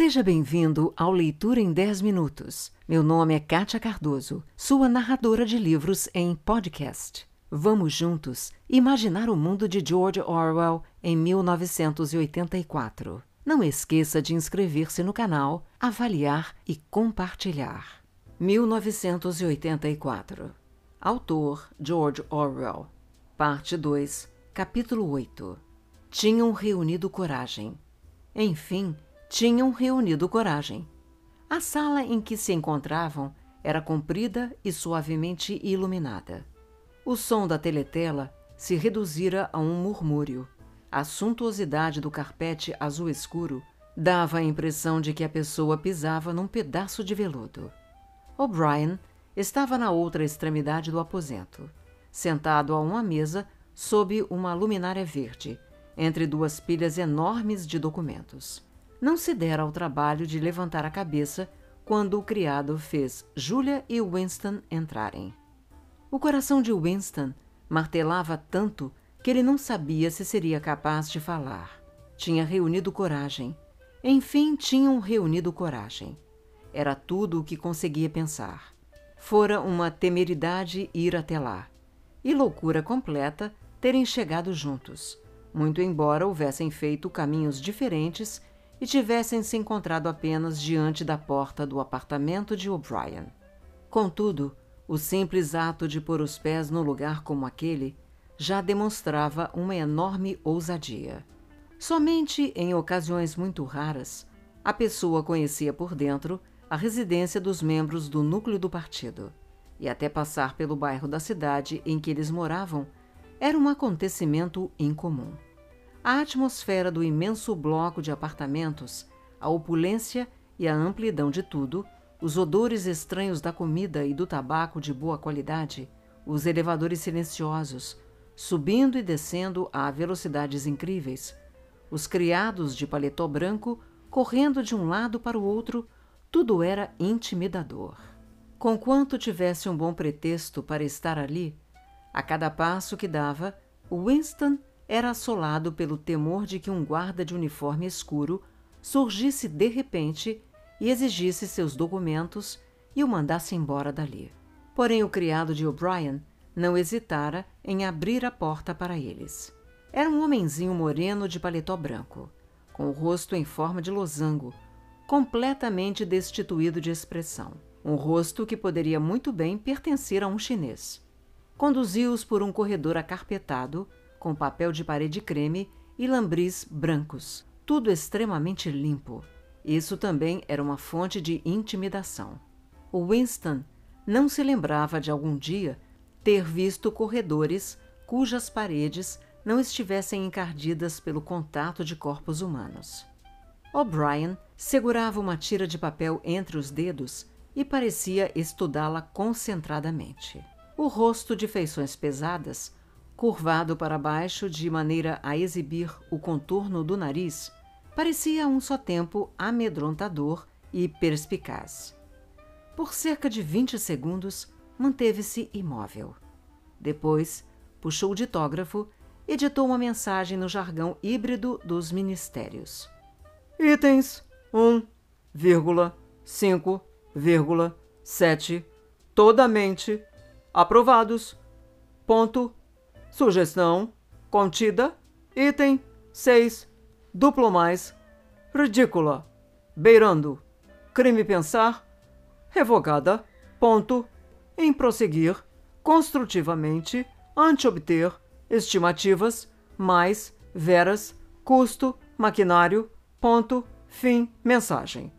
Seja bem-vindo ao Leitura em 10 Minutos. Meu nome é Kátia Cardoso, sua narradora de livros em podcast. Vamos juntos imaginar o mundo de George Orwell em 1984. Não esqueça de inscrever-se no canal, avaliar e compartilhar. 1984 Autor George Orwell Parte 2 Capítulo 8 Tinham reunido coragem. Enfim, tinham reunido coragem. A sala em que se encontravam era comprida e suavemente iluminada. O som da teletela se reduzira a um murmúrio. A suntuosidade do carpete azul escuro dava a impressão de que a pessoa pisava num pedaço de veludo. O'Brien estava na outra extremidade do aposento, sentado a uma mesa sob uma luminária verde, entre duas pilhas enormes de documentos não se dera ao trabalho de levantar a cabeça quando o criado fez Julia e Winston entrarem. O coração de Winston martelava tanto que ele não sabia se seria capaz de falar. Tinha reunido coragem. Enfim, tinham reunido coragem. Era tudo o que conseguia pensar. Fora uma temeridade ir até lá. E loucura completa terem chegado juntos, muito embora houvessem feito caminhos diferentes e tivessem se encontrado apenas diante da porta do apartamento de O'Brien. Contudo, o simples ato de pôr os pés no lugar como aquele já demonstrava uma enorme ousadia. Somente em ocasiões muito raras, a pessoa conhecia por dentro a residência dos membros do núcleo do partido, e até passar pelo bairro da cidade em que eles moravam era um acontecimento incomum. A atmosfera do imenso bloco de apartamentos, a opulência e a amplidão de tudo, os odores estranhos da comida e do tabaco de boa qualidade, os elevadores silenciosos, subindo e descendo a velocidades incríveis, os criados de paletó branco correndo de um lado para o outro, tudo era intimidador. Conquanto tivesse um bom pretexto para estar ali, a cada passo que dava, Winston era assolado pelo temor de que um guarda de uniforme escuro surgisse de repente e exigisse seus documentos e o mandasse embora dali. Porém, o criado de O'Brien não hesitara em abrir a porta para eles. Era um homenzinho moreno de paletó branco, com o rosto em forma de losango, completamente destituído de expressão. Um rosto que poderia muito bem pertencer a um chinês. Conduziu-os por um corredor acarpetado com papel de parede creme e lambris brancos, tudo extremamente limpo. Isso também era uma fonte de intimidação. O Winston não se lembrava de algum dia ter visto corredores cujas paredes não estivessem encardidas pelo contato de corpos humanos. O'Brien segurava uma tira de papel entre os dedos e parecia estudá-la concentradamente. O rosto de feições pesadas curvado para baixo de maneira a exibir o contorno do nariz, parecia a um só tempo amedrontador e perspicaz. Por cerca de vinte segundos, manteve-se imóvel. Depois, puxou o ditógrafo e ditou uma mensagem no jargão híbrido dos ministérios. Itens 1,5,7 todamente aprovados. Ponto Sugestão contida, item 6, duplo mais, ridícula, beirando, crime pensar, revogada, ponto, em prosseguir, construtivamente, ante obter, estimativas, mais, veras, custo, maquinário, ponto, fim, mensagem.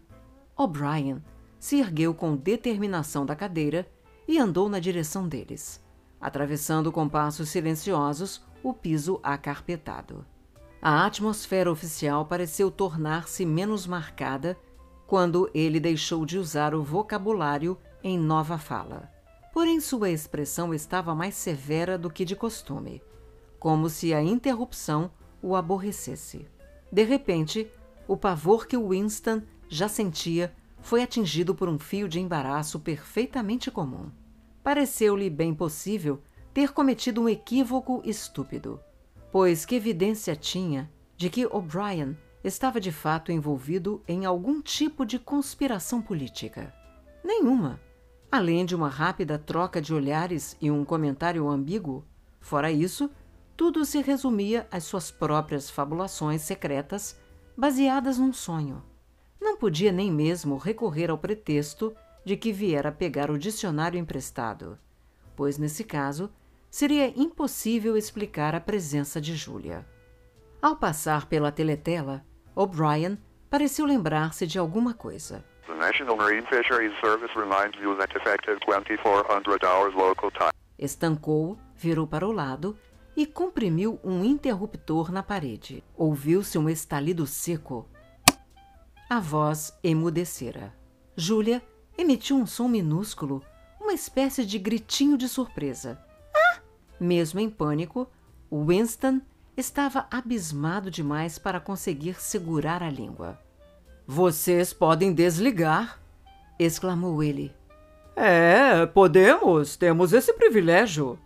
O'Brien se ergueu com determinação da cadeira e andou na direção deles atravessando com passos silenciosos o piso acarpetado. A atmosfera oficial pareceu tornar-se menos marcada quando ele deixou de usar o vocabulário em nova fala. Porém, sua expressão estava mais severa do que de costume, como se a interrupção o aborrecesse. De repente, o pavor que Winston já sentia foi atingido por um fio de embaraço perfeitamente comum pareceu-lhe bem possível ter cometido um equívoco estúpido, pois que evidência tinha de que O'Brien estava de fato envolvido em algum tipo de conspiração política. Nenhuma. Além de uma rápida troca de olhares e um comentário ambíguo, fora isso, tudo se resumia às suas próprias fabulações secretas baseadas num sonho. Não podia nem mesmo recorrer ao pretexto de que viera pegar o dicionário emprestado, pois nesse caso seria impossível explicar a presença de Júlia. Ao passar pela teletela, O'Brien pareceu lembrar-se de alguma coisa. The National Marine Fisheries Service reminds you that effective 2400 hours local time. Estancou, virou para o lado e comprimiu um interruptor na parede. Ouviu-se um estalido seco. A voz emudecera. Júlia emitiu um som minúsculo, uma espécie de gritinho de surpresa. Ah! Mesmo em pânico, Winston estava abismado demais para conseguir segurar a língua. Vocês podem desligar! exclamou ele. É, podemos, temos esse privilégio,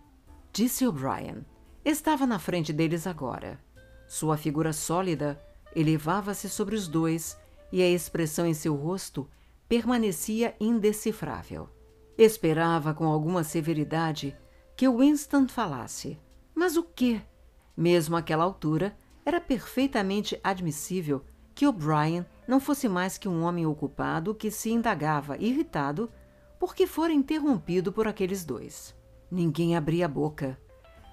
disse O'Brien. Estava na frente deles agora. Sua figura sólida elevava-se sobre os dois e a expressão em seu rosto permanecia indecifrável. Esperava com alguma severidade que Winston falasse. Mas o quê? Mesmo àquela altura, era perfeitamente admissível que O'Brien não fosse mais que um homem ocupado que se indagava, irritado, porque fora interrompido por aqueles dois. Ninguém abria a boca.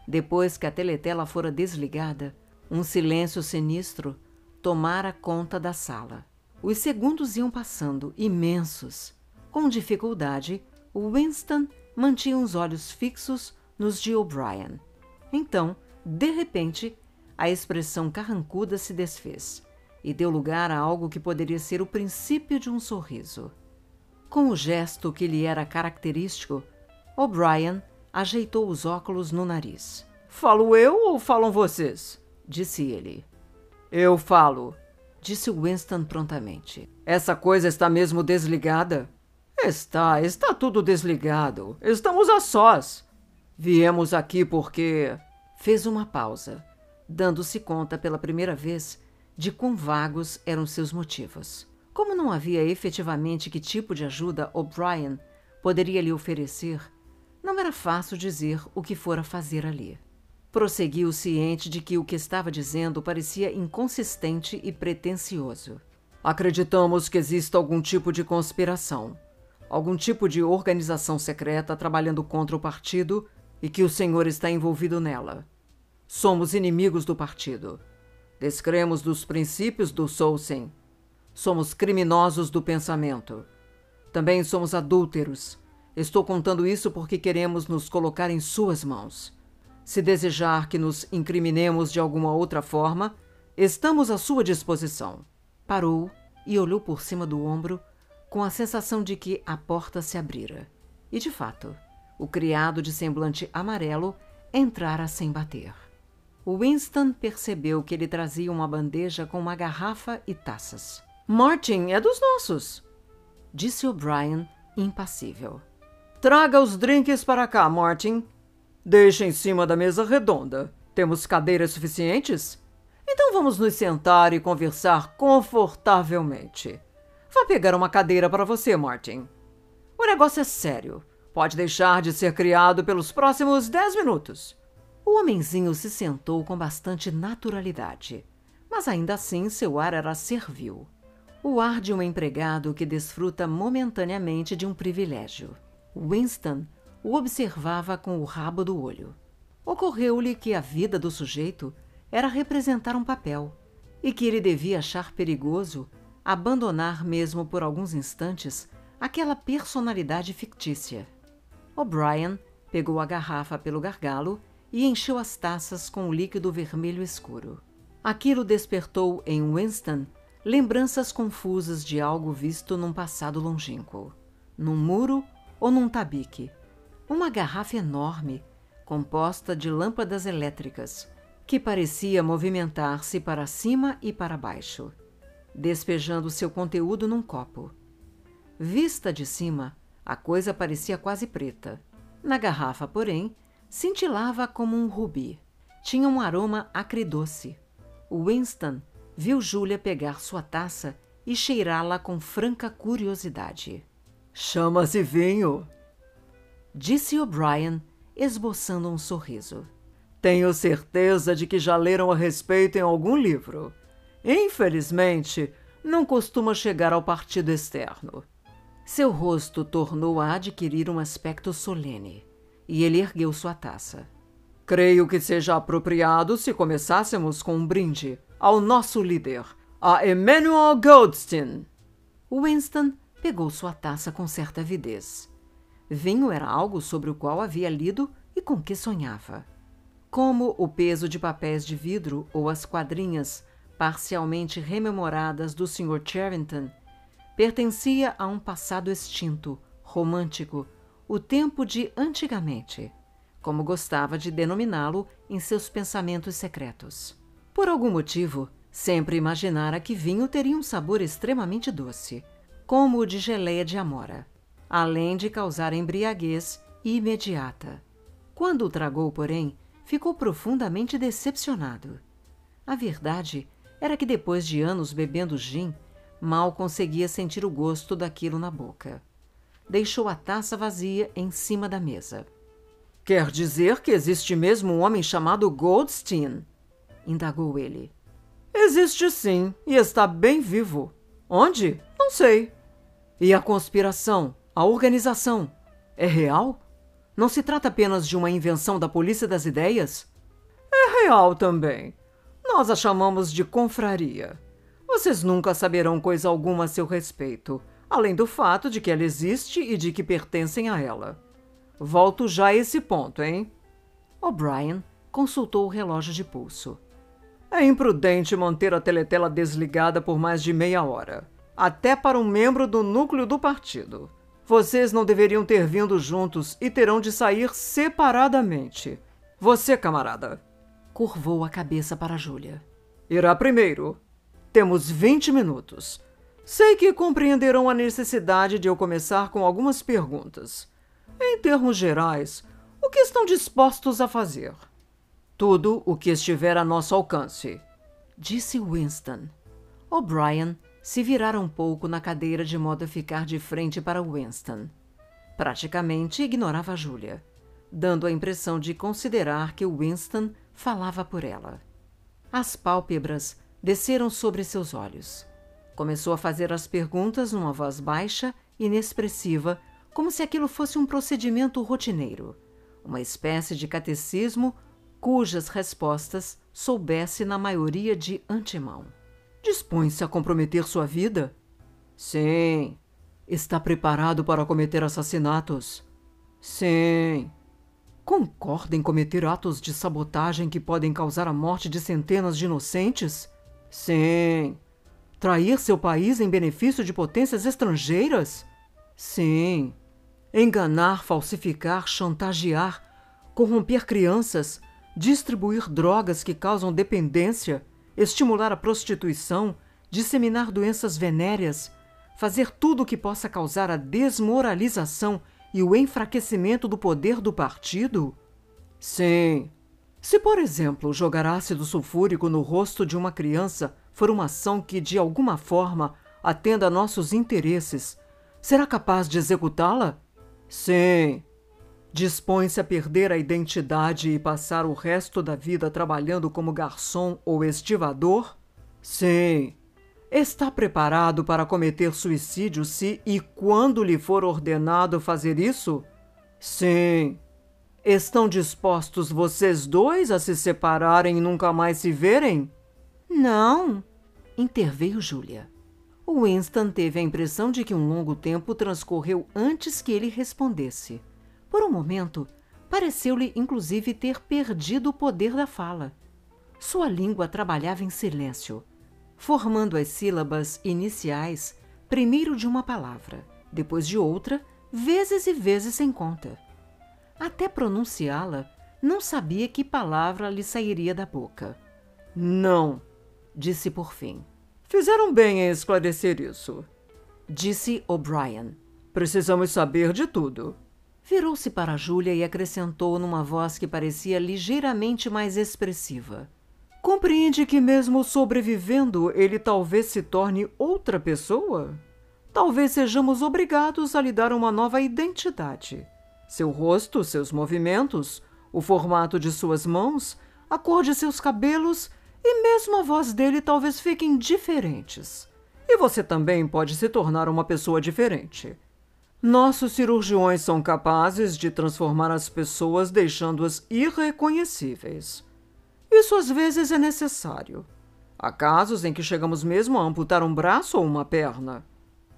Depois que a teletela fora desligada, um silêncio sinistro tomara conta da sala. Os segundos iam passando, imensos. Com dificuldade, Winston mantinha os olhos fixos nos de O'Brien. Então, de repente, a expressão carrancuda se desfez e deu lugar a algo que poderia ser o princípio de um sorriso. Com o gesto que lhe era característico, O'Brien ajeitou os óculos no nariz. Falo eu ou falam vocês? disse ele. Eu falo, disse Winston prontamente. Essa coisa está mesmo desligada? Está, está tudo desligado. Estamos a sós. Viemos aqui porque. Fez uma pausa, dando-se conta pela primeira vez de quão vagos eram seus motivos. Como não havia efetivamente que tipo de ajuda O'Brien poderia lhe oferecer, não era fácil dizer o que fora fazer ali. Prosseguiu ciente de que o que estava dizendo parecia inconsistente e pretensioso. Acreditamos que exista algum tipo de conspiração, algum tipo de organização secreta trabalhando contra o partido e que o senhor está envolvido nela. Somos inimigos do partido. Descremos dos princípios do Soulsen. Somos criminosos do pensamento. Também somos adúlteros. Estou contando isso porque queremos nos colocar em suas mãos. Se desejar que nos incriminemos de alguma outra forma, estamos à sua disposição. Parou e olhou por cima do ombro com a sensação de que a porta se abrira. E, de fato, o criado de semblante amarelo entrara sem bater. Winston percebeu que ele trazia uma bandeja com uma garrafa e taças. Martin é dos nossos, disse O'Brien, impassível. Traga os drinks para cá, Martin. Deixe em cima da mesa redonda. Temos cadeiras suficientes? Então vamos nos sentar e conversar confortavelmente. Vá pegar uma cadeira para você, Martin. O negócio é sério. Pode deixar de ser criado pelos próximos dez minutos. O homenzinho se sentou com bastante naturalidade, mas ainda assim seu ar era servil. O ar de um empregado que desfruta momentaneamente de um privilégio. Winston o observava com o rabo do olho. Ocorreu-lhe que a vida do sujeito era representar um papel e que ele devia achar perigoso abandonar mesmo por alguns instantes aquela personalidade fictícia. O'Brien pegou a garrafa pelo gargalo e encheu as taças com o líquido vermelho escuro. Aquilo despertou em Winston lembranças confusas de algo visto num passado longínquo, num muro ou num tabique. Uma garrafa enorme, composta de lâmpadas elétricas, que parecia movimentar-se para cima e para baixo, despejando seu conteúdo num copo. Vista de cima, a coisa parecia quase preta. Na garrafa, porém, cintilava como um rubi. Tinha um aroma acridoce. Winston viu Júlia pegar sua taça e cheirá-la com franca curiosidade. Chama-se vinho, disse O'Brien, esboçando um sorriso. Tenho certeza de que já leram a respeito em algum livro. Infelizmente, não costuma chegar ao partido externo. Seu rosto tornou a adquirir um aspecto solene e ele ergueu sua taça. Creio que seja apropriado se começássemos com um brinde ao nosso líder, a Emmanuel Goldstein. Winston pegou sua taça com certa avidez. Vinho era algo sobre o qual havia lido e com que sonhava. Como o peso de papéis de vidro ou as quadrinhas parcialmente rememoradas do Sr. Charrington pertencia a um passado extinto, romântico, o tempo de antigamente, como gostava de denominá-lo em seus pensamentos secretos. Por algum motivo, sempre imaginara que vinho teria um sabor extremamente doce, como o de geleia de amora, além de causar embriaguez imediata. Quando o tragou, porém, ficou profundamente decepcionado. A verdade era que depois de anos bebendo gin, mal conseguia sentir o gosto daquilo na boca deixou a taça vazia em cima da mesa. Quer dizer que existe mesmo um homem chamado Goldstein? indagou ele. Existe sim, e está bem vivo. Onde? Não sei. E a conspiração, a organização, é real? Não se trata apenas de uma invenção da polícia das ideias? É real também. Nós a chamamos de confraria. Vocês nunca saberão coisa alguma a seu respeito além do fato de que ela existe e de que pertencem a ela. Volto já a esse ponto, hein? O'Brien consultou o relógio de pulso. É imprudente manter a teletela desligada por mais de meia hora, até para um membro do núcleo do partido. Vocês não deveriam ter vindo juntos e terão de sair separadamente. Você, camarada. Curvou a cabeça para Júlia. Irá primeiro. Temos 20 minutos. Sei que compreenderão a necessidade de eu começar com algumas perguntas. Em termos gerais, o que estão dispostos a fazer? Tudo o que estiver a nosso alcance, disse Winston. O'Brien se virara um pouco na cadeira de modo a ficar de frente para Winston. Praticamente ignorava Julia, dando a impressão de considerar que Winston falava por ela. As pálpebras desceram sobre seus olhos. Começou a fazer as perguntas numa voz baixa, inexpressiva, como se aquilo fosse um procedimento rotineiro, uma espécie de catecismo cujas respostas soubesse na maioria de antemão. Dispõe-se a comprometer sua vida? Sim. Está preparado para cometer assassinatos? Sim. Concorda em cometer atos de sabotagem que podem causar a morte de centenas de inocentes? Sim. Trair seu país em benefício de potências estrangeiras? Sim. Enganar, falsificar, chantagear, corromper crianças, distribuir drogas que causam dependência, estimular a prostituição, disseminar doenças venéreas, fazer tudo o que possa causar a desmoralização e o enfraquecimento do poder do partido? Sim. Se, por exemplo, jogar ácido sulfúrico no rosto de uma criança for uma ação que, de alguma forma, atenda a nossos interesses, será capaz de executá-la? Sim. Dispõe-se a perder a identidade e passar o resto da vida trabalhando como garçom ou estivador? Sim. Está preparado para cometer suicídio se e quando lhe for ordenado fazer isso? Sim. Estão dispostos vocês dois a se separarem e nunca mais se verem? Não, interveio Júlia. Winston teve a impressão de que um longo tempo transcorreu antes que ele respondesse. Por um momento, pareceu-lhe inclusive ter perdido o poder da fala. Sua língua trabalhava em silêncio, formando as sílabas iniciais primeiro de uma palavra, depois de outra, vezes e vezes sem conta. Até pronunciá-la, não sabia que palavra lhe sairia da boca. Não, disse por fim. Fizeram bem em esclarecer isso, disse O'Brien. Precisamos saber de tudo. Virou-se para Júlia e acrescentou numa voz que parecia ligeiramente mais expressiva. Compreende que, mesmo sobrevivendo, ele talvez se torne outra pessoa? Talvez sejamos obrigados a lhe dar uma nova identidade. Seu rosto, seus movimentos, o formato de suas mãos, a cor de seus cabelos e mesmo a voz dele talvez fiquem diferentes. E você também pode se tornar uma pessoa diferente. Nossos cirurgiões são capazes de transformar as pessoas deixando-as irreconhecíveis. Isso às vezes é necessário. Há casos em que chegamos mesmo a amputar um braço ou uma perna.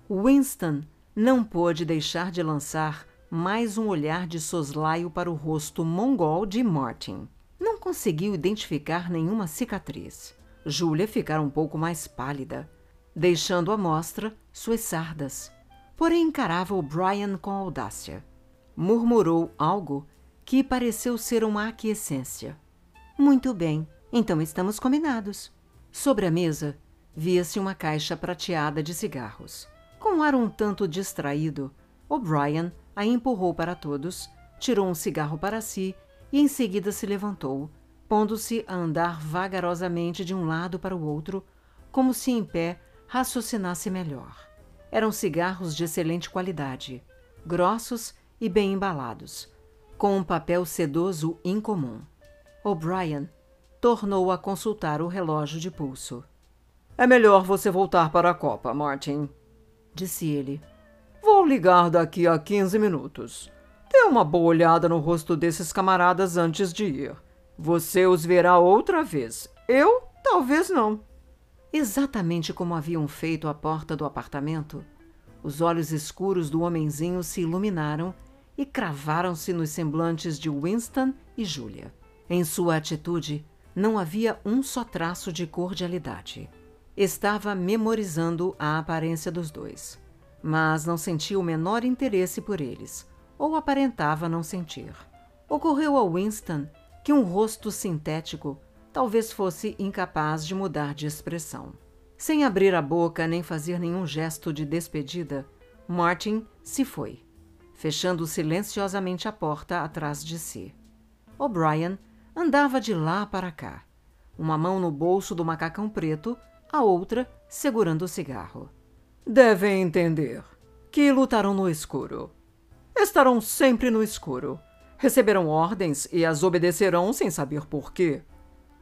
Winston não pôde deixar de lançar mais um olhar de soslaio para o rosto mongol de Martin. Não conseguiu identificar nenhuma cicatriz. Julia ficara um pouco mais pálida, deixando à mostra suas sardas porém encarava o Brian com audácia. Murmurou algo que pareceu ser uma aquiescência. Muito bem, então estamos combinados. Sobre a mesa via-se uma caixa prateada de cigarros. Com um ar um tanto distraído, O'Brien a empurrou para todos, tirou um cigarro para si e em seguida se levantou, pondo-se a andar vagarosamente de um lado para o outro, como se em pé raciocinasse melhor. Eram cigarros de excelente qualidade, grossos e bem embalados, com um papel sedoso incomum. O'Brien tornou a consultar o relógio de pulso. É melhor você voltar para a Copa, Martin, disse ele. Vou ligar daqui a 15 minutos. Dê uma boa olhada no rosto desses camaradas antes de ir. Você os verá outra vez. Eu, talvez não. Exatamente como haviam feito à porta do apartamento, os olhos escuros do homenzinho se iluminaram e cravaram-se nos semblantes de Winston e Julia. Em sua atitude não havia um só traço de cordialidade. Estava memorizando a aparência dos dois, mas não sentia o menor interesse por eles, ou aparentava não sentir. Ocorreu a Winston que um rosto sintético talvez fosse incapaz de mudar de expressão. Sem abrir a boca nem fazer nenhum gesto de despedida, Martin se foi, fechando silenciosamente a porta atrás de si. O'Brien andava de lá para cá, uma mão no bolso do macacão preto, a outra segurando o cigarro. Devem entender que lutarão no escuro. Estarão sempre no escuro. Receberão ordens e as obedecerão sem saber por quê.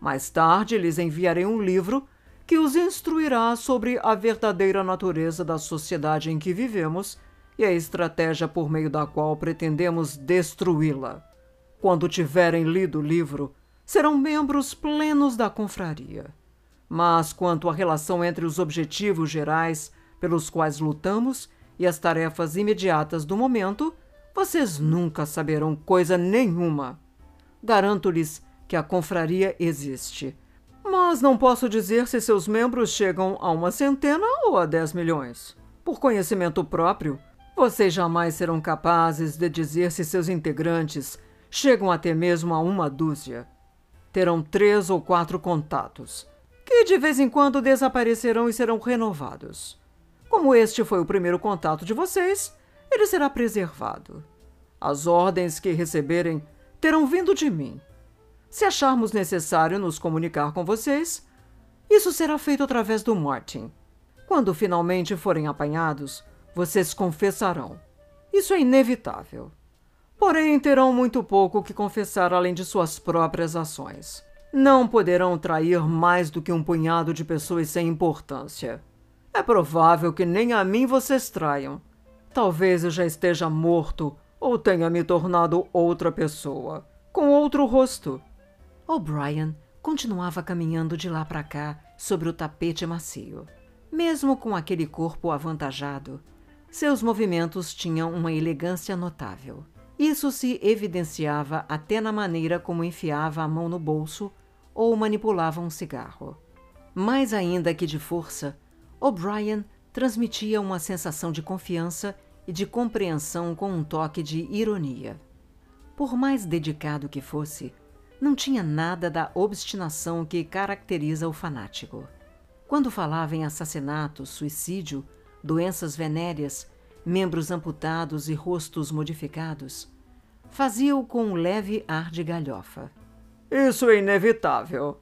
Mais tarde lhes enviarei um livro que os instruirá sobre a verdadeira natureza da sociedade em que vivemos e a estratégia por meio da qual pretendemos destruí-la. Quando tiverem lido o livro, serão membros plenos da confraria. Mas quanto à relação entre os objetivos gerais pelos quais lutamos e as tarefas imediatas do momento, vocês nunca saberão coisa nenhuma. Garanto-lhes que a confraria existe. Mas não posso dizer se seus membros chegam a uma centena ou a dez milhões. Por conhecimento próprio, vocês jamais serão capazes de dizer se seus integrantes chegam até mesmo a uma dúzia. Terão três ou quatro contatos, que de vez em quando desaparecerão e serão renovados. Como este foi o primeiro contato de vocês, ele será preservado. As ordens que receberem terão vindo de mim se acharmos necessário nos comunicar com vocês, isso será feito através do Martin. Quando finalmente forem apanhados, vocês confessarão. Isso é inevitável. Porém, terão muito pouco que confessar além de suas próprias ações. Não poderão trair mais do que um punhado de pessoas sem importância. É provável que nem a mim vocês traiam. Talvez eu já esteja morto ou tenha me tornado outra pessoa, com outro rosto. O'Brien continuava caminhando de lá para cá sobre o tapete macio. Mesmo com aquele corpo avantajado, seus movimentos tinham uma elegância notável. Isso se evidenciava até na maneira como enfiava a mão no bolso ou manipulava um cigarro. Mais ainda que de força, O'Brien transmitia uma sensação de confiança e de compreensão com um toque de ironia. Por mais dedicado que fosse, não tinha nada da obstinação que caracteriza o fanático. Quando falava em assassinato, suicídio, doenças venéreas, membros amputados e rostos modificados, fazia-o com um leve ar de galhofa. Isso é inevitável.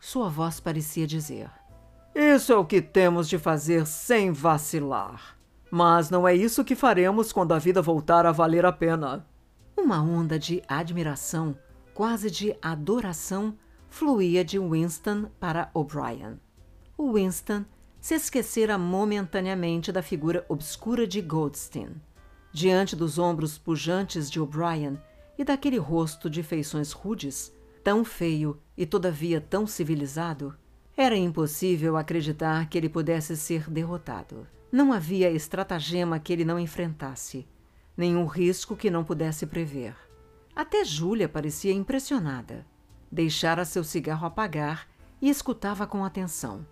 Sua voz parecia dizer: Isso é o que temos de fazer sem vacilar. Mas não é isso que faremos quando a vida voltar a valer a pena. Uma onda de admiração, quase de adoração, fluía de Winston para O'Brien. O Winston se esquecera momentaneamente da figura obscura de Goldstein. Diante dos ombros pujantes de O'Brien e daquele rosto de feições rudes, tão feio e todavia tão civilizado, era impossível acreditar que ele pudesse ser derrotado. Não havia estratagema que ele não enfrentasse, nenhum risco que não pudesse prever. Até Júlia parecia impressionada. Deixara seu cigarro apagar e escutava com atenção.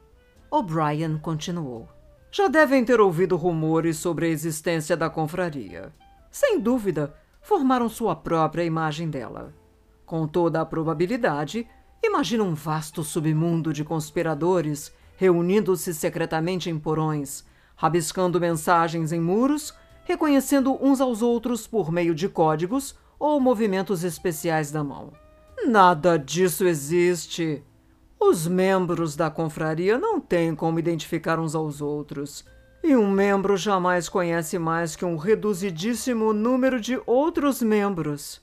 O'Brien continuou. Já devem ter ouvido rumores sobre a existência da confraria. Sem dúvida, formaram sua própria imagem dela. Com toda a probabilidade, imagina um vasto submundo de conspiradores reunindo-se secretamente em porões, rabiscando mensagens em muros, reconhecendo uns aos outros por meio de códigos ou movimentos especiais da mão. Nada disso existe. Os membros da confraria não têm como identificar uns aos outros. E um membro jamais conhece mais que um reduzidíssimo número de outros membros.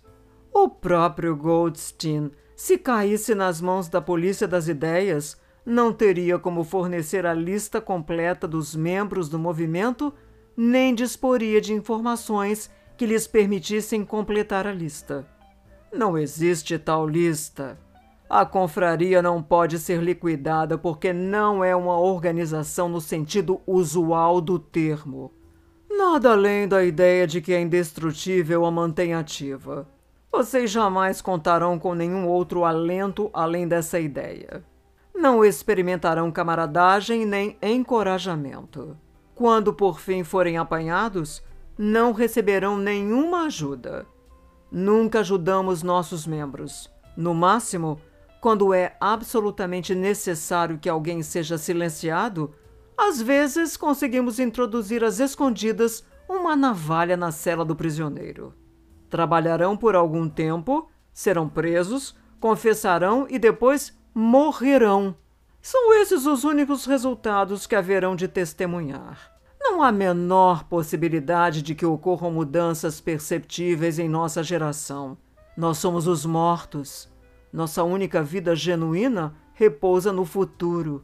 O próprio Goldstein, se caísse nas mãos da polícia das ideias, não teria como fornecer a lista completa dos membros do movimento, nem disporia de informações que lhes permitissem completar a lista. Não existe tal lista. A confraria não pode ser liquidada porque não é uma organização no sentido usual do termo. Nada além da ideia de que é indestrutível a mantém ativa. Vocês jamais contarão com nenhum outro alento além dessa ideia não experimentarão camaradagem nem encorajamento. Quando por fim forem apanhados, não receberão nenhuma ajuda. Nunca ajudamos nossos membros. No máximo, quando é absolutamente necessário que alguém seja silenciado, às vezes conseguimos introduzir às escondidas uma navalha na cela do prisioneiro. Trabalharão por algum tempo, serão presos, confessarão e depois morrerão. São esses os únicos resultados que haverão de testemunhar. Não há menor possibilidade de que ocorram mudanças perceptíveis em nossa geração. Nós somos os mortos. Nossa única vida genuína repousa no futuro.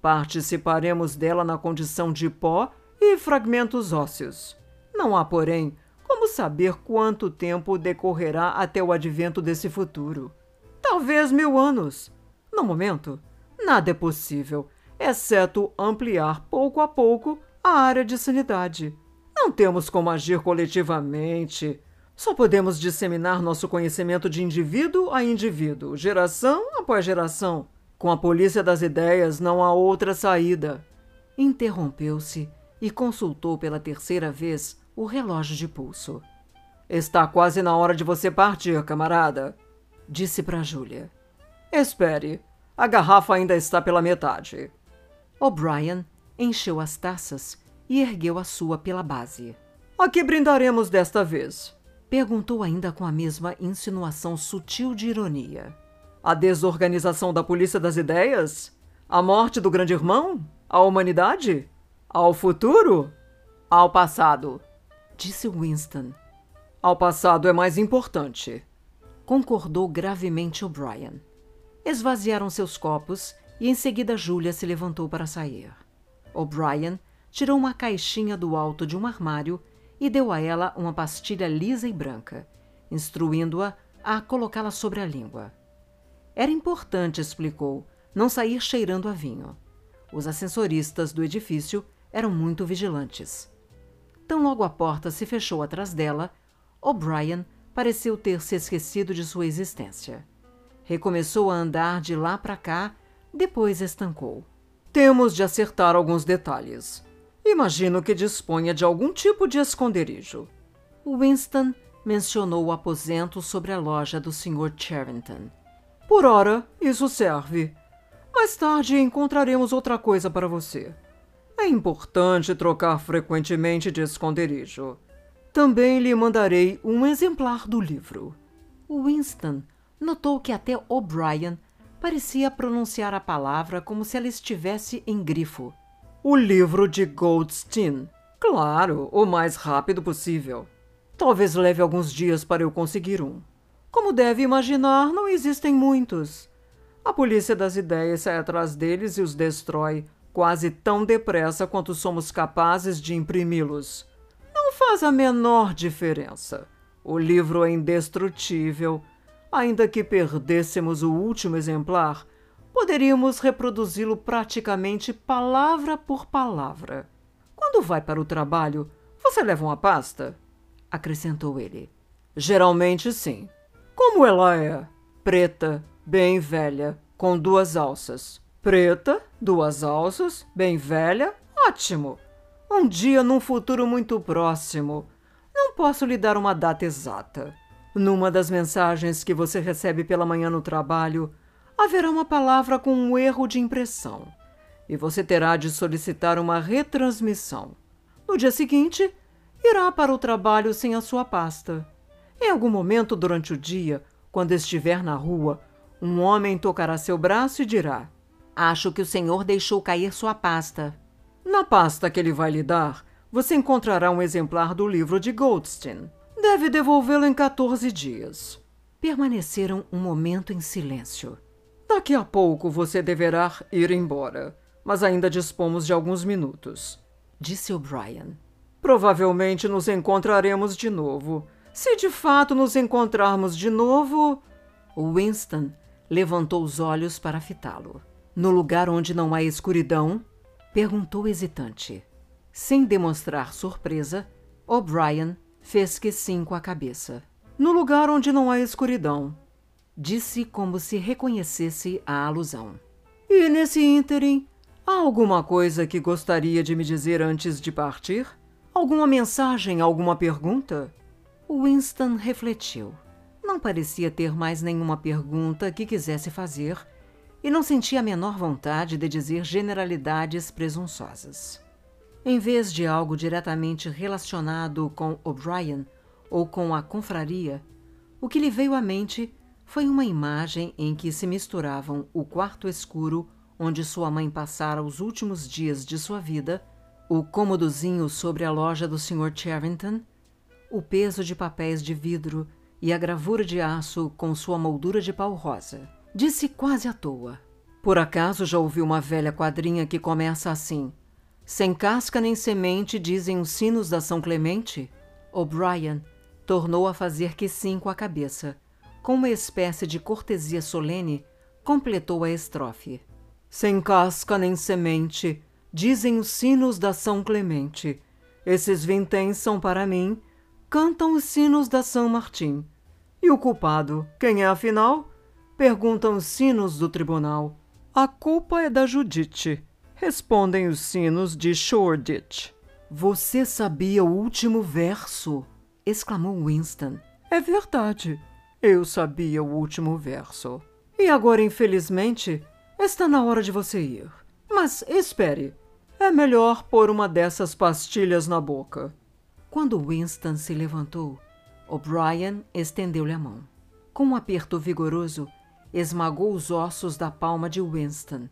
Participaremos dela na condição de pó e fragmentos ósseos. Não há, porém, como saber quanto tempo decorrerá até o advento desse futuro. Talvez mil anos, no momento, nada é possível, exceto ampliar pouco a pouco a área de sanidade. Não temos como agir coletivamente. Só podemos disseminar nosso conhecimento de indivíduo a indivíduo, geração após geração. Com a polícia das ideias não há outra saída. Interrompeu-se e consultou pela terceira vez o relógio de pulso. Está quase na hora de você partir, camarada, disse para Júlia. Espere. A garrafa ainda está pela metade. O'Brien encheu as taças e ergueu a sua pela base. A que brindaremos desta vez? Perguntou ainda com a mesma insinuação sutil de ironia. A desorganização da polícia das ideias? A morte do grande irmão? A humanidade? Ao futuro? Ao passado? Disse Winston. Ao passado é mais importante. Concordou gravemente O'Brien. Esvaziaram seus copos e em seguida Julia se levantou para sair. O'Brien tirou uma caixinha do alto de um armário e deu a ela uma pastilha lisa e branca, instruindo-a a, a colocá-la sobre a língua. Era importante, explicou, não sair cheirando a vinho. Os ascensoristas do edifício eram muito vigilantes. Tão logo a porta se fechou atrás dela, O'Brien pareceu ter se esquecido de sua existência. Recomeçou a andar de lá para cá, depois estancou. Temos de acertar alguns detalhes. Imagino que disponha de algum tipo de esconderijo. Winston mencionou o aposento sobre a loja do Sr. Charrington. Por ora, isso serve. Mais tarde encontraremos outra coisa para você. É importante trocar frequentemente de esconderijo. Também lhe mandarei um exemplar do livro. Winston notou que até O'Brien Parecia pronunciar a palavra como se ela estivesse em grifo. O livro de Goldstein. Claro, o mais rápido possível. Talvez leve alguns dias para eu conseguir um. Como deve imaginar, não existem muitos. A polícia das ideias sai atrás deles e os destrói quase tão depressa quanto somos capazes de imprimi-los. Não faz a menor diferença. O livro é indestrutível Ainda que perdêssemos o último exemplar, poderíamos reproduzi-lo praticamente palavra por palavra. Quando vai para o trabalho, você leva uma pasta? acrescentou ele. Geralmente sim. Como ela é? Preta, bem velha, com duas alças. Preta, duas alças, bem velha, ótimo. Um dia num futuro muito próximo. Não posso lhe dar uma data exata. Numa das mensagens que você recebe pela manhã no trabalho, haverá uma palavra com um erro de impressão e você terá de solicitar uma retransmissão. No dia seguinte, irá para o trabalho sem a sua pasta. Em algum momento durante o dia, quando estiver na rua, um homem tocará seu braço e dirá: Acho que o senhor deixou cair sua pasta. Na pasta que ele vai lhe dar, você encontrará um exemplar do livro de Goldstein. Deve devolvê-lo em 14 dias. Permaneceram um momento em silêncio. Daqui a pouco você deverá ir embora, mas ainda dispomos de alguns minutos, disse O'Brien. Provavelmente nos encontraremos de novo. Se de fato nos encontrarmos de novo. Winston levantou os olhos para fitá-lo. No lugar onde não há escuridão? perguntou hesitante. Sem demonstrar surpresa, O'Brien fez que sim com a cabeça. No lugar onde não há escuridão. Disse como se reconhecesse a alusão. E nesse ínterim, há alguma coisa que gostaria de me dizer antes de partir? Alguma mensagem, alguma pergunta? Winston refletiu. Não parecia ter mais nenhuma pergunta que quisesse fazer e não sentia a menor vontade de dizer generalidades presunçosas. Em vez de algo diretamente relacionado com O'Brien ou com a confraria, o que lhe veio à mente foi uma imagem em que se misturavam o quarto escuro onde sua mãe passara os últimos dias de sua vida, o cômodozinho sobre a loja do Sr. Charrington, o peso de papéis de vidro e a gravura de aço com sua moldura de pau rosa. Disse quase à toa. Por acaso já ouviu uma velha quadrinha que começa assim: sem casca nem semente, dizem os sinos da São Clemente? O'Brien tornou a fazer que sim com a cabeça. Com uma espécie de cortesia solene, completou a estrofe. Sem casca nem semente, dizem os sinos da São Clemente. Esses vinténs são para mim, cantam os sinos da São Martim. E o culpado, quem é afinal? Perguntam os sinos do tribunal. A culpa é da Judite respondem os sinos de Shoreditch. Você sabia o último verso? exclamou Winston. É verdade. Eu sabia o último verso. E agora, infelizmente, está na hora de você ir. Mas espere. É melhor pôr uma dessas pastilhas na boca. Quando Winston se levantou, O'Brien estendeu-lhe a mão. Com um aperto vigoroso, esmagou os ossos da palma de Winston.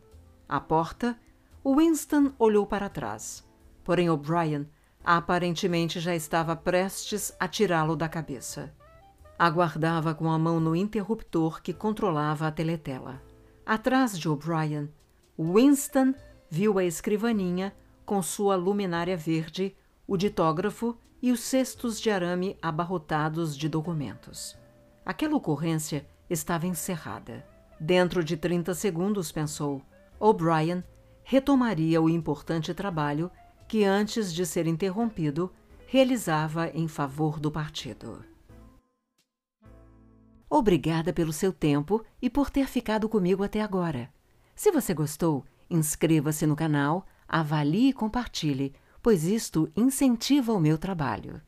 A porta Winston olhou para trás, porém O'Brien aparentemente já estava prestes a tirá-lo da cabeça. Aguardava com a mão no interruptor que controlava a teletela. Atrás de O'Brien, Winston viu a escrivaninha com sua luminária verde, o ditógrafo e os cestos de arame abarrotados de documentos. Aquela ocorrência estava encerrada. Dentro de 30 segundos, pensou, O'Brien retomaria o importante trabalho que, antes de ser interrompido, realizava em favor do partido. Obrigada pelo seu tempo e por ter ficado comigo até agora. Se você gostou, inscreva-se no canal, avalie e compartilhe, pois isto incentiva o meu trabalho.